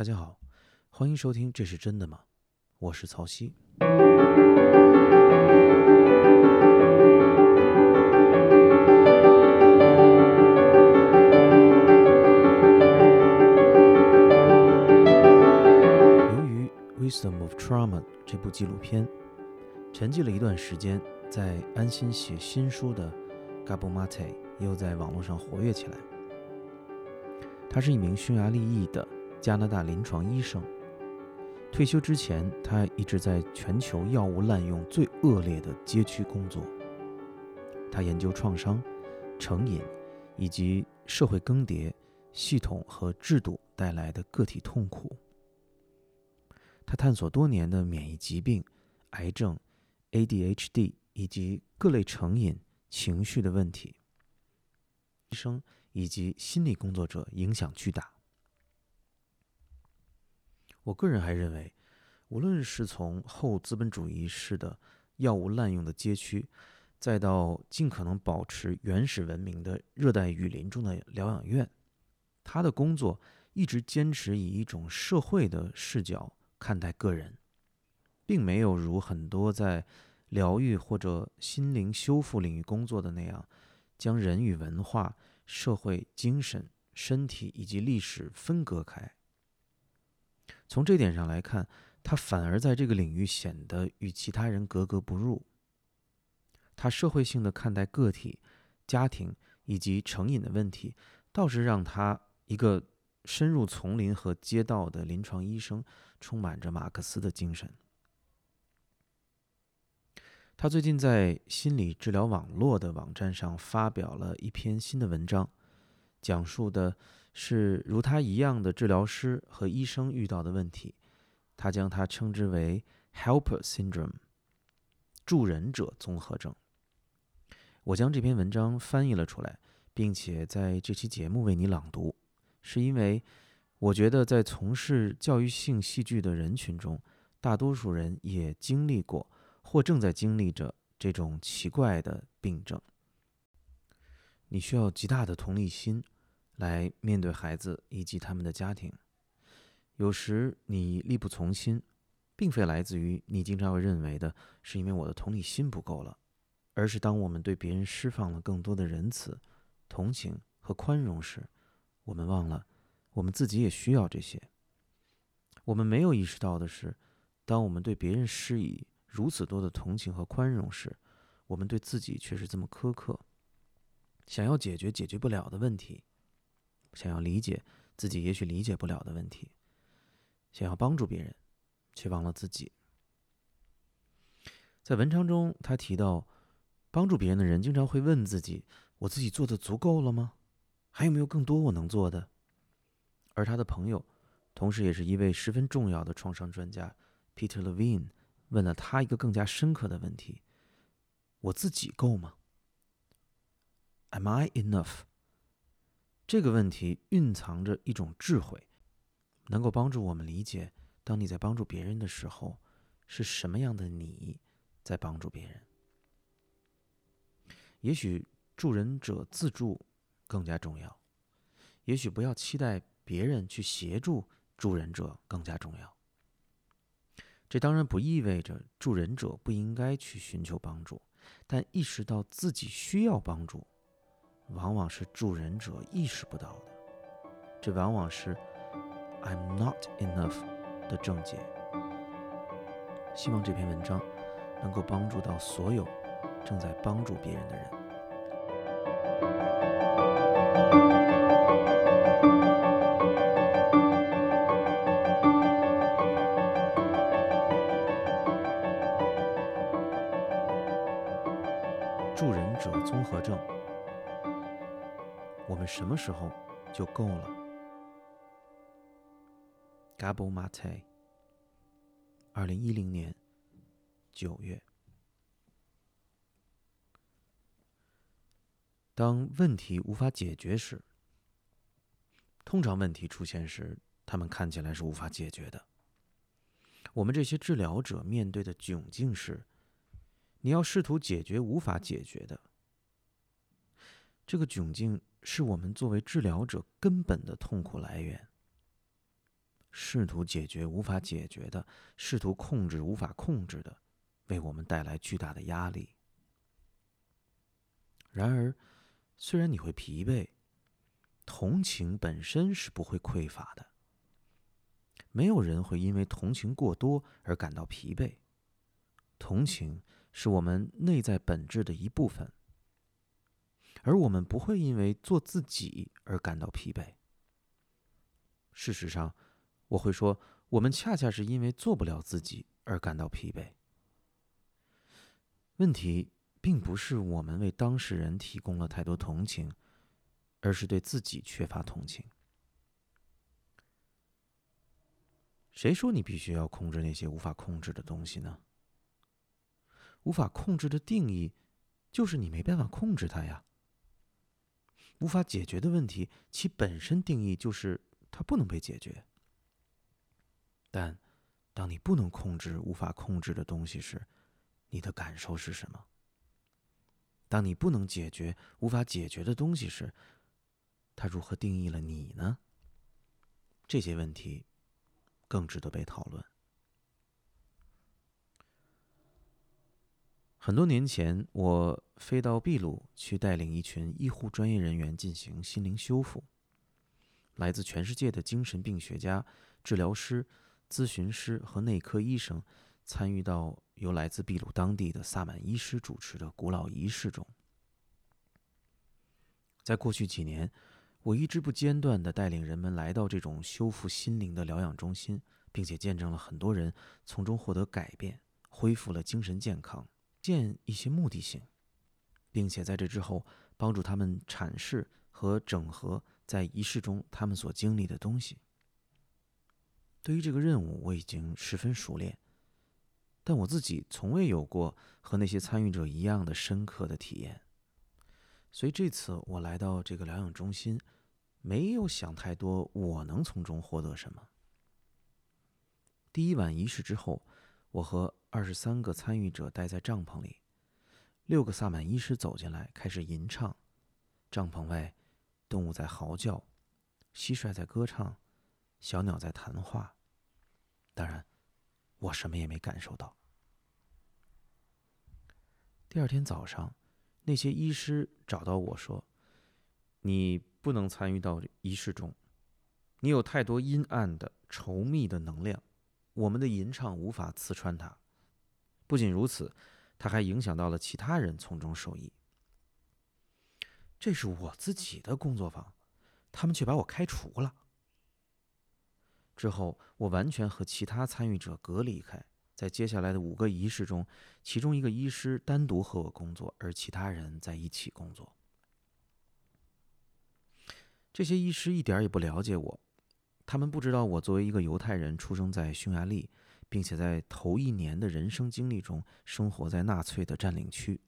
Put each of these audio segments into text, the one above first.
大家好，欢迎收听《这是真的吗》？我是曹曦。由于《Wisdom of Trauma》这部纪录片，沉寂了一段时间，在安心写新书的 Gabo Mate 又在网络上活跃起来。他是一名匈牙利裔的加拿大临床医生。退休之前，他一直在全球药物滥用最恶劣的街区工作。他研究创伤、成瘾以及社会更迭、系统和制度带来的个体痛苦。他探索多年的免疫疾病、癌症、ADHD 以及各类成瘾、情绪的问题。医生以及心理工作者影响巨大。我个人还认为，无论是从后资本主义式的药物滥用的街区，再到尽可能保持原始文明的热带雨林中的疗养院，他的工作一直坚持以一种社会的视角看待个人，并没有如很多在疗愈或者心灵修复领域工作的那样，将人与文化、社会、精神、身体以及历史分割开。从这点上来看，他反而在这个领域显得与其他人格格不入。他社会性的看待个体、家庭以及成瘾的问题，倒是让他一个深入丛林和街道的临床医生充满着马克思的精神。他最近在心理治疗网络的网站上发表了一篇新的文章，讲述的。是如他一样的治疗师和医生遇到的问题，他将它称之为 “helper syndrome”（ 助人者综合症）。我将这篇文章翻译了出来，并且在这期节目为你朗读，是因为我觉得在从事教育性戏剧的人群中，大多数人也经历过或正在经历着这种奇怪的病症。你需要极大的同理心。来面对孩子以及他们的家庭，有时你力不从心，并非来自于你经常会认为的是因为我的同理心不够了，而是当我们对别人释放了更多的仁慈、同情和宽容时，我们忘了我们自己也需要这些。我们没有意识到的是，当我们对别人施以如此多的同情和宽容时，我们对自己却是这么苛刻，想要解决解决不了的问题。想要理解自己也许理解不了的问题，想要帮助别人，却忘了自己。在文章中，他提到，帮助别人的人经常会问自己：“我自己做的足够了吗？还有没有更多我能做的？”而他的朋友，同时也是一位十分重要的创伤专家 Peter Levine，问了他一个更加深刻的问题：“我自己够吗？Am I enough？” 这个问题蕴藏着一种智慧，能够帮助我们理解：当你在帮助别人的时候，是什么样的你在帮助别人。也许助人者自助更加重要，也许不要期待别人去协助助人者更加重要。这当然不意味着助人者不应该去寻求帮助，但意识到自己需要帮助。往往是助人者意识不到的，这往往是 "I'm not enough" 的症结。希望这篇文章能够帮助到所有正在帮助别人的人。什么时候就够了？Gabo Mate，二零一零年九月。当问题无法解决时，通常问题出现时，他们看起来是无法解决的。我们这些治疗者面对的窘境是：你要试图解决无法解决的。这个窘境。是我们作为治疗者根本的痛苦来源。试图解决无法解决的，试图控制无法控制的，为我们带来巨大的压力。然而，虽然你会疲惫，同情本身是不会匮乏的。没有人会因为同情过多而感到疲惫。同情是我们内在本质的一部分，而我们不会因为做自己而感到疲惫。事实上，我会说，我们恰恰是因为做不了自己而感到疲惫。问题并不是我们为当事人提供了太多同情，而是对自己缺乏同情。谁说你必须要控制那些无法控制的东西呢？无法控制的定义，就是你没办法控制它呀。无法解决的问题，其本身定义就是它不能被解决。但，当你不能控制无法控制的东西时，你的感受是什么？当你不能解决无法解决的东西时，它如何定义了你呢？这些问题。更值得被讨论。很多年前，我飞到秘鲁去带领一群医护专业人员进行心灵修复。来自全世界的精神病学家、治疗师、咨询师和内科医生参与到由来自秘鲁当地的萨满医师主持的古老仪式中。在过去几年。我一直不间断地带领人们来到这种修复心灵的疗养中心，并且见证了很多人从中获得改变，恢复了精神健康，见一些目的性，并且在这之后帮助他们阐释和整合在仪式中他们所经历的东西。对于这个任务，我已经十分熟练，但我自己从未有过和那些参与者一样的深刻的体验。所以这次我来到这个疗养中心，没有想太多，我能从中获得什么。第一晚仪式之后，我和二十三个参与者待在帐篷里，六个萨满医师走进来，开始吟唱。帐篷外，动物在嚎叫，蟋蟀在歌唱，小鸟在谈话。当然，我什么也没感受到。第二天早上。那些医师找到我说：“你不能参与到仪式中，你有太多阴暗的、稠密的能量，我们的吟唱无法刺穿它。不仅如此，它还影响到了其他人从中受益。这是我自己的工作坊，他们却把我开除了。之后，我完全和其他参与者隔离开。”在接下来的五个仪式中，其中一个医师单独和我工作，而其他人在一起工作。这些医师一点也不了解我，他们不知道我作为一个犹太人出生在匈牙利，并且在头一年的人生经历中生活在纳粹的占领区。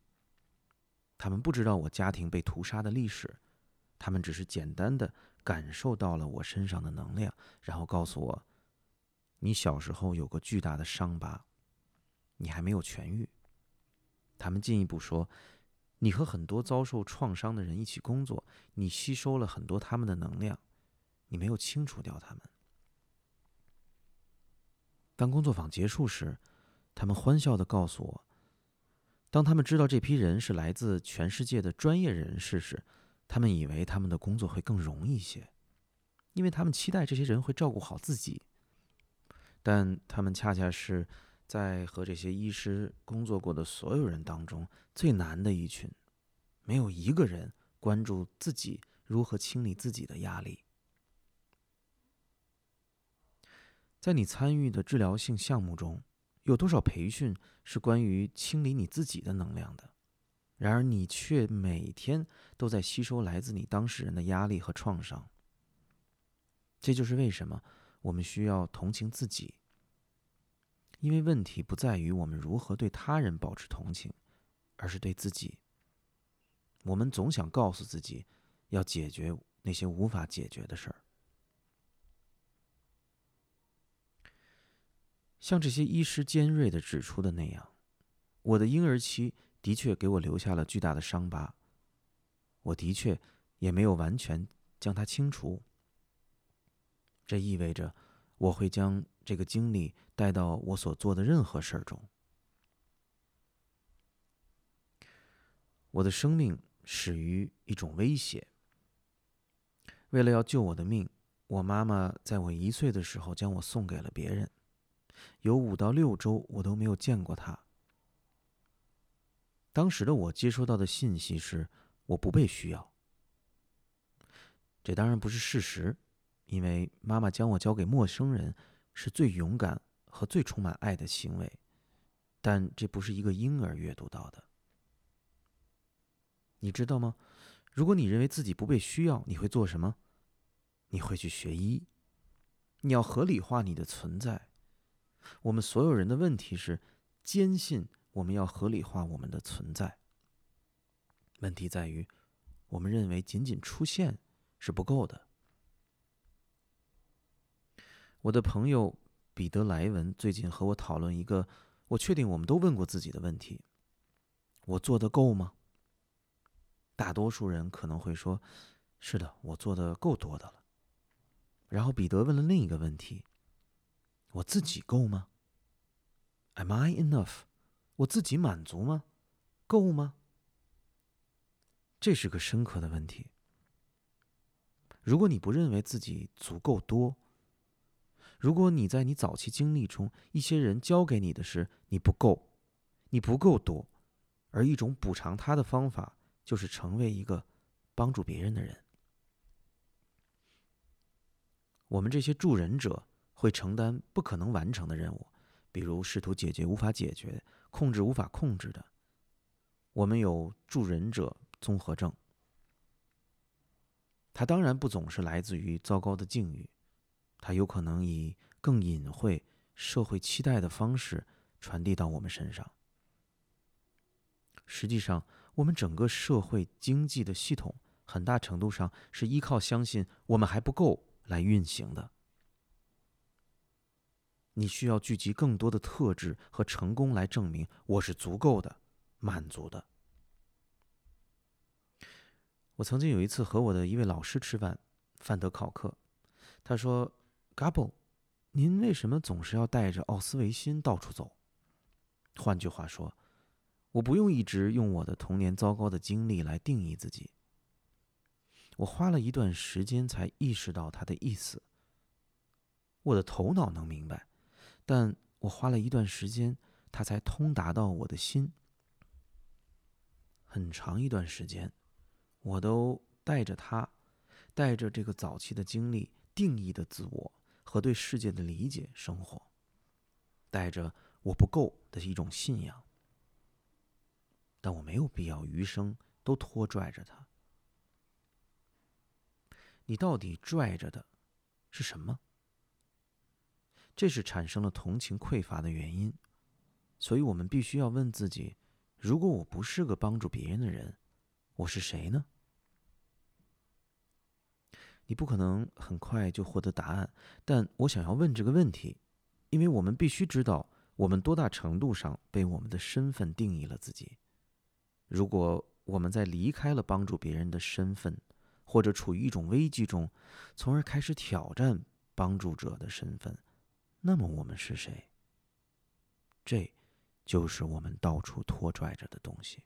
他们不知道我家庭被屠杀的历史，他们只是简单的感受到了我身上的能量，然后告诉我。你小时候有个巨大的伤疤，你还没有痊愈。他们进一步说，你和很多遭受创伤的人一起工作，你吸收了很多他们的能量，你没有清除掉他们。当工作坊结束时，他们欢笑的告诉我，当他们知道这批人是来自全世界的专业人士时，他们以为他们的工作会更容易些，因为他们期待这些人会照顾好自己。但他们恰恰是在和这些医师工作过的所有人当中最难的一群，没有一个人关注自己如何清理自己的压力。在你参与的治疗性项目中，有多少培训是关于清理你自己的能量的？然而，你却每天都在吸收来自你当事人的压力和创伤。这就是为什么。我们需要同情自己，因为问题不在于我们如何对他人保持同情，而是对自己。我们总想告诉自己，要解决那些无法解决的事儿。像这些医师尖锐的指出的那样，我的婴儿期的确给我留下了巨大的伤疤，我的确也没有完全将它清除。这意味着，我会将这个经历带到我所做的任何事儿中。我的生命始于一种威胁。为了要救我的命，我妈妈在我一岁的时候将我送给了别人，有五到六周我都没有见过她。当时的我接收到的信息是我不被需要。这当然不是事实，因为妈妈将我交给陌生人是最勇敢和最充满爱的行为，但这不是一个婴儿阅读到的。你知道吗？如果你认为自己不被需要，你会做什么？你会去学医。你要合理化你的存在。我们所有人的问题是坚信我们要合理化我们的存在。问题在于，我们认为仅仅出现。是不够的。我的朋友彼得莱文最近和我讨论一个我确定我们都问过自己的问题：我做的够吗？大多数人可能会说：“是的，我做的够多的了。”然后彼得问了另一个问题：“我自己够吗？Am I enough？我自己满足吗？够吗？”这是个深刻的问题。如果你不认为自己足够多，如果你在你早期经历中，一些人教给你的是你不够，你不够多，而一种补偿他的方法就是成为一个帮助别人的人。我们这些助人者会承担不可能完成的任务，比如试图解决无法解决、控制无法控制的。我们有助人者综合症。它当然不总是来自于糟糕的境遇，它有可能以更隐晦、社会期待的方式传递到我们身上。实际上，我们整个社会经济的系统很大程度上是依靠相信我们还不够来运行的。你需要聚集更多的特质和成功来证明我是足够的、满足的。我曾经有一次和我的一位老师吃饭，范德考克，他说 g a b o 您为什么总是要带着奥斯维辛到处走？换句话说，我不用一直用我的童年糟糕的经历来定义自己。我花了一段时间才意识到他的意思。我的头脑能明白，但我花了一段时间，他才通达到我的心。很长一段时间。我都带着他，带着这个早期的经历、定义的自我和对世界的理解生活，带着我不够的一种信仰，但我没有必要余生都拖拽着他。你到底拽着的是什么？这是产生了同情匮乏的原因，所以我们必须要问自己：如果我不是个帮助别人的人，我是谁呢？你不可能很快就获得答案，但我想要问这个问题，因为我们必须知道我们多大程度上被我们的身份定义了自己。如果我们在离开了帮助别人的身份，或者处于一种危机中，从而开始挑战帮助者的身份，那么我们是谁？这，就是我们到处拖拽着的东西。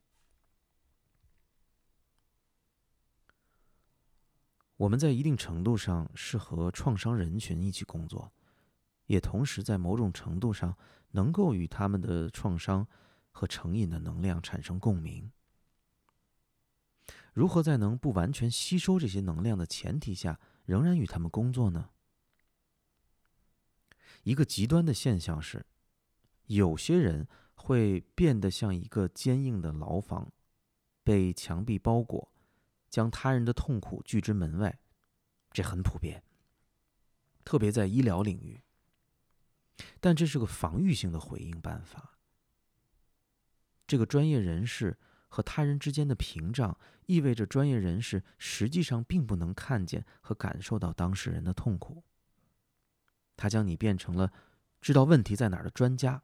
我们在一定程度上是和创伤人群一起工作，也同时在某种程度上能够与他们的创伤和成瘾的能量产生共鸣。如何在能不完全吸收这些能量的前提下，仍然与他们工作呢？一个极端的现象是，有些人会变得像一个坚硬的牢房，被墙壁包裹。将他人的痛苦拒之门外，这很普遍，特别在医疗领域。但这是个防御性的回应办法。这个专业人士和他人之间的屏障，意味着专业人士实际上并不能看见和感受到当事人的痛苦。他将你变成了知道问题在哪儿的专家，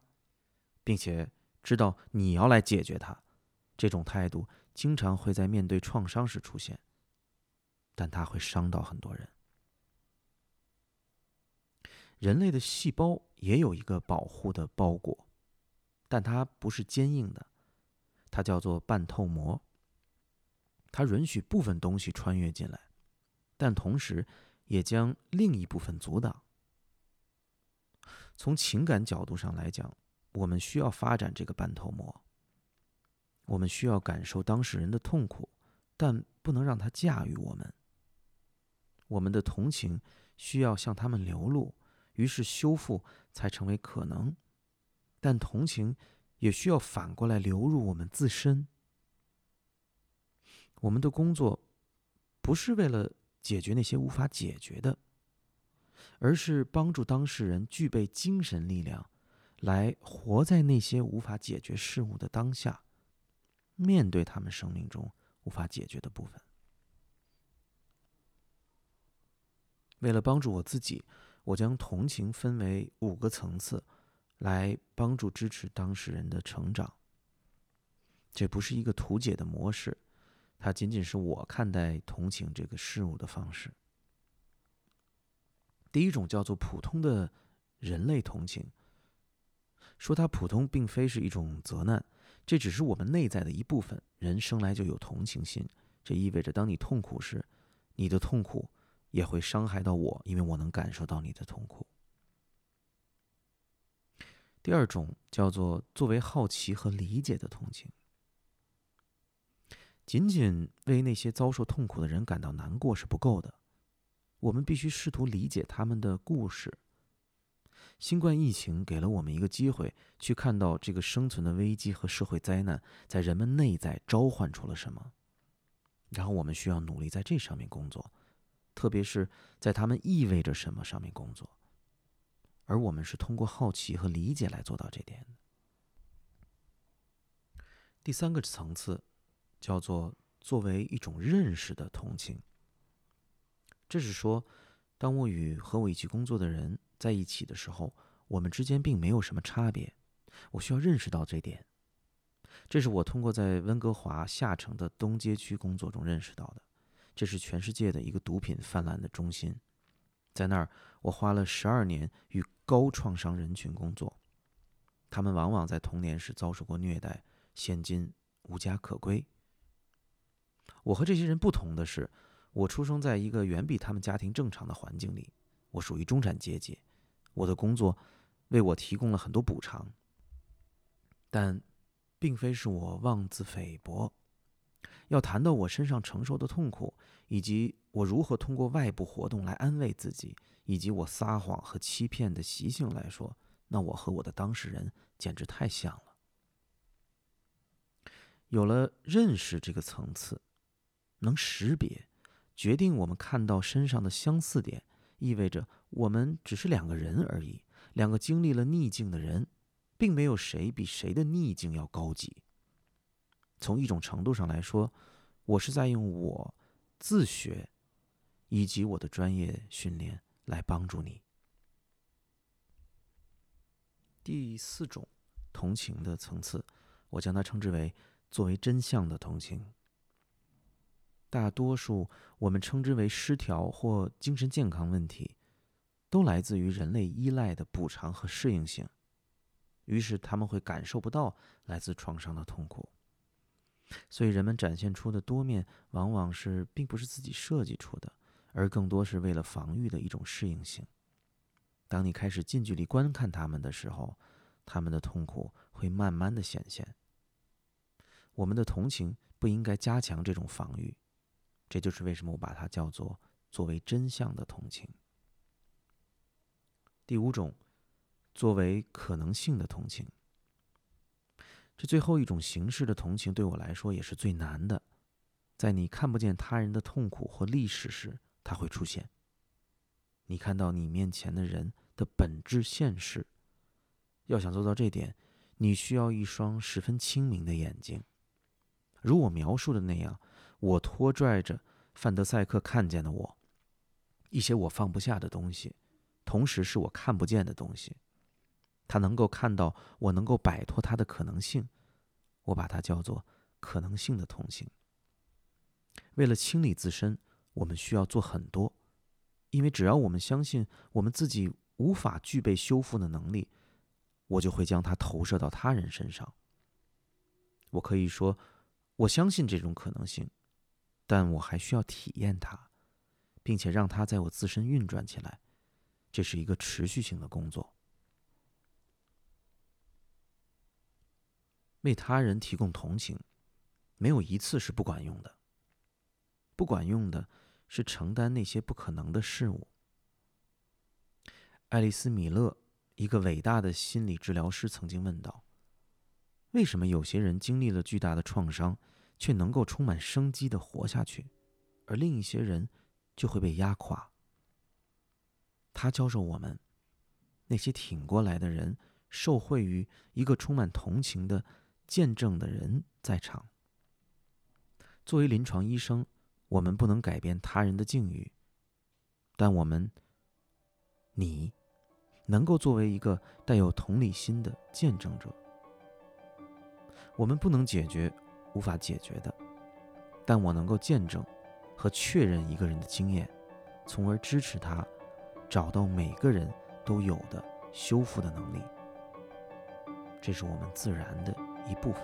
并且知道你要来解决它。这种态度。经常会在面对创伤时出现，但它会伤到很多人。人类的细胞也有一个保护的包裹，但它不是坚硬的，它叫做半透膜。它允许部分东西穿越进来，但同时也将另一部分阻挡。从情感角度上来讲，我们需要发展这个半透膜。我们需要感受当事人的痛苦，但不能让他驾驭我们。我们的同情需要向他们流露，于是修复才成为可能。但同情也需要反过来流入我们自身。我们的工作不是为了解决那些无法解决的，而是帮助当事人具备精神力量，来活在那些无法解决事物的当下。面对他们生命中无法解决的部分，为了帮助我自己，我将同情分为五个层次，来帮助支持当事人的成长。这不是一个图解的模式，它仅仅是我看待同情这个事物的方式。第一种叫做普通的人类同情，说它普通，并非是一种责难。这只是我们内在的一部分。人生来就有同情心，这意味着当你痛苦时，你的痛苦也会伤害到我，因为我能感受到你的痛苦。第二种叫做作为好奇和理解的同情，仅仅为那些遭受痛苦的人感到难过是不够的，我们必须试图理解他们的故事。新冠疫情给了我们一个机会，去看到这个生存的危机和社会灾难在人们内在召唤出了什么，然后我们需要努力在这上面工作，特别是在他们意味着什么上面工作，而我们是通过好奇和理解来做到这点的。第三个层次叫做作为一种认识的同情，这是说，当我与和我一起工作的人。在一起的时候，我们之间并没有什么差别。我需要认识到这点。这是我通过在温哥华下城的东街区工作中认识到的。这是全世界的一个毒品泛滥的中心。在那儿，我花了十二年与高创伤人群工作。他们往往在童年时遭受过虐待，现今无家可归。我和这些人不同的是，我出生在一个远比他们家庭正常的环境里。我属于中产阶级。我的工作为我提供了很多补偿，但并非是我妄自菲薄。要谈到我身上承受的痛苦，以及我如何通过外部活动来安慰自己，以及我撒谎和欺骗的习性来说，那我和我的当事人简直太像了。有了认识这个层次，能识别，决定我们看到身上的相似点。意味着我们只是两个人而已，两个经历了逆境的人，并没有谁比谁的逆境要高级。从一种程度上来说，我是在用我自学以及我的专业训练来帮助你。第四种同情的层次，我将它称之为作为真相的同情。大多数我们称之为失调或精神健康问题，都来自于人类依赖的补偿和适应性，于是他们会感受不到来自创伤的痛苦。所以人们展现出的多面，往往是并不是自己设计出的，而更多是为了防御的一种适应性。当你开始近距离观看他们的时候，他们的痛苦会慢慢的显现。我们的同情不应该加强这种防御。这就是为什么我把它叫做作为真相的同情。第五种，作为可能性的同情。这最后一种形式的同情对我来说也是最难的。在你看不见他人的痛苦或历史时，它会出现。你看到你面前的人的本质现实。要想做到这点，你需要一双十分清明的眼睛，如我描述的那样。我拖拽着范德赛克看见的我，一些我放不下的东西，同时是我看不见的东西。他能够看到我能够摆脱他的可能性，我把它叫做可能性的同情。为了清理自身，我们需要做很多，因为只要我们相信我们自己无法具备修复的能力，我就会将它投射到他人身上。我可以说，我相信这种可能性，但我还需要体验它，并且让它在我自身运转起来。这是一个持续性的工作。为他人提供同情，没有一次是不管用的。不管用的是承担那些不可能的事物。爱丽丝·米勒，一个伟大的心理治疗师，曾经问道：“为什么有些人经历了巨大的创伤，却能够充满生机的活下去，而另一些人就会被压垮？”他教授我们，那些挺过来的人，受惠于一个充满同情的见证的人在场。作为临床医生。我们不能改变他人的境遇，但我们，你，能够作为一个带有同理心的见证者。我们不能解决无法解决的，但我能够见证和确认一个人的经验，从而支持他找到每个人都有的修复的能力。这是我们自然的一部分。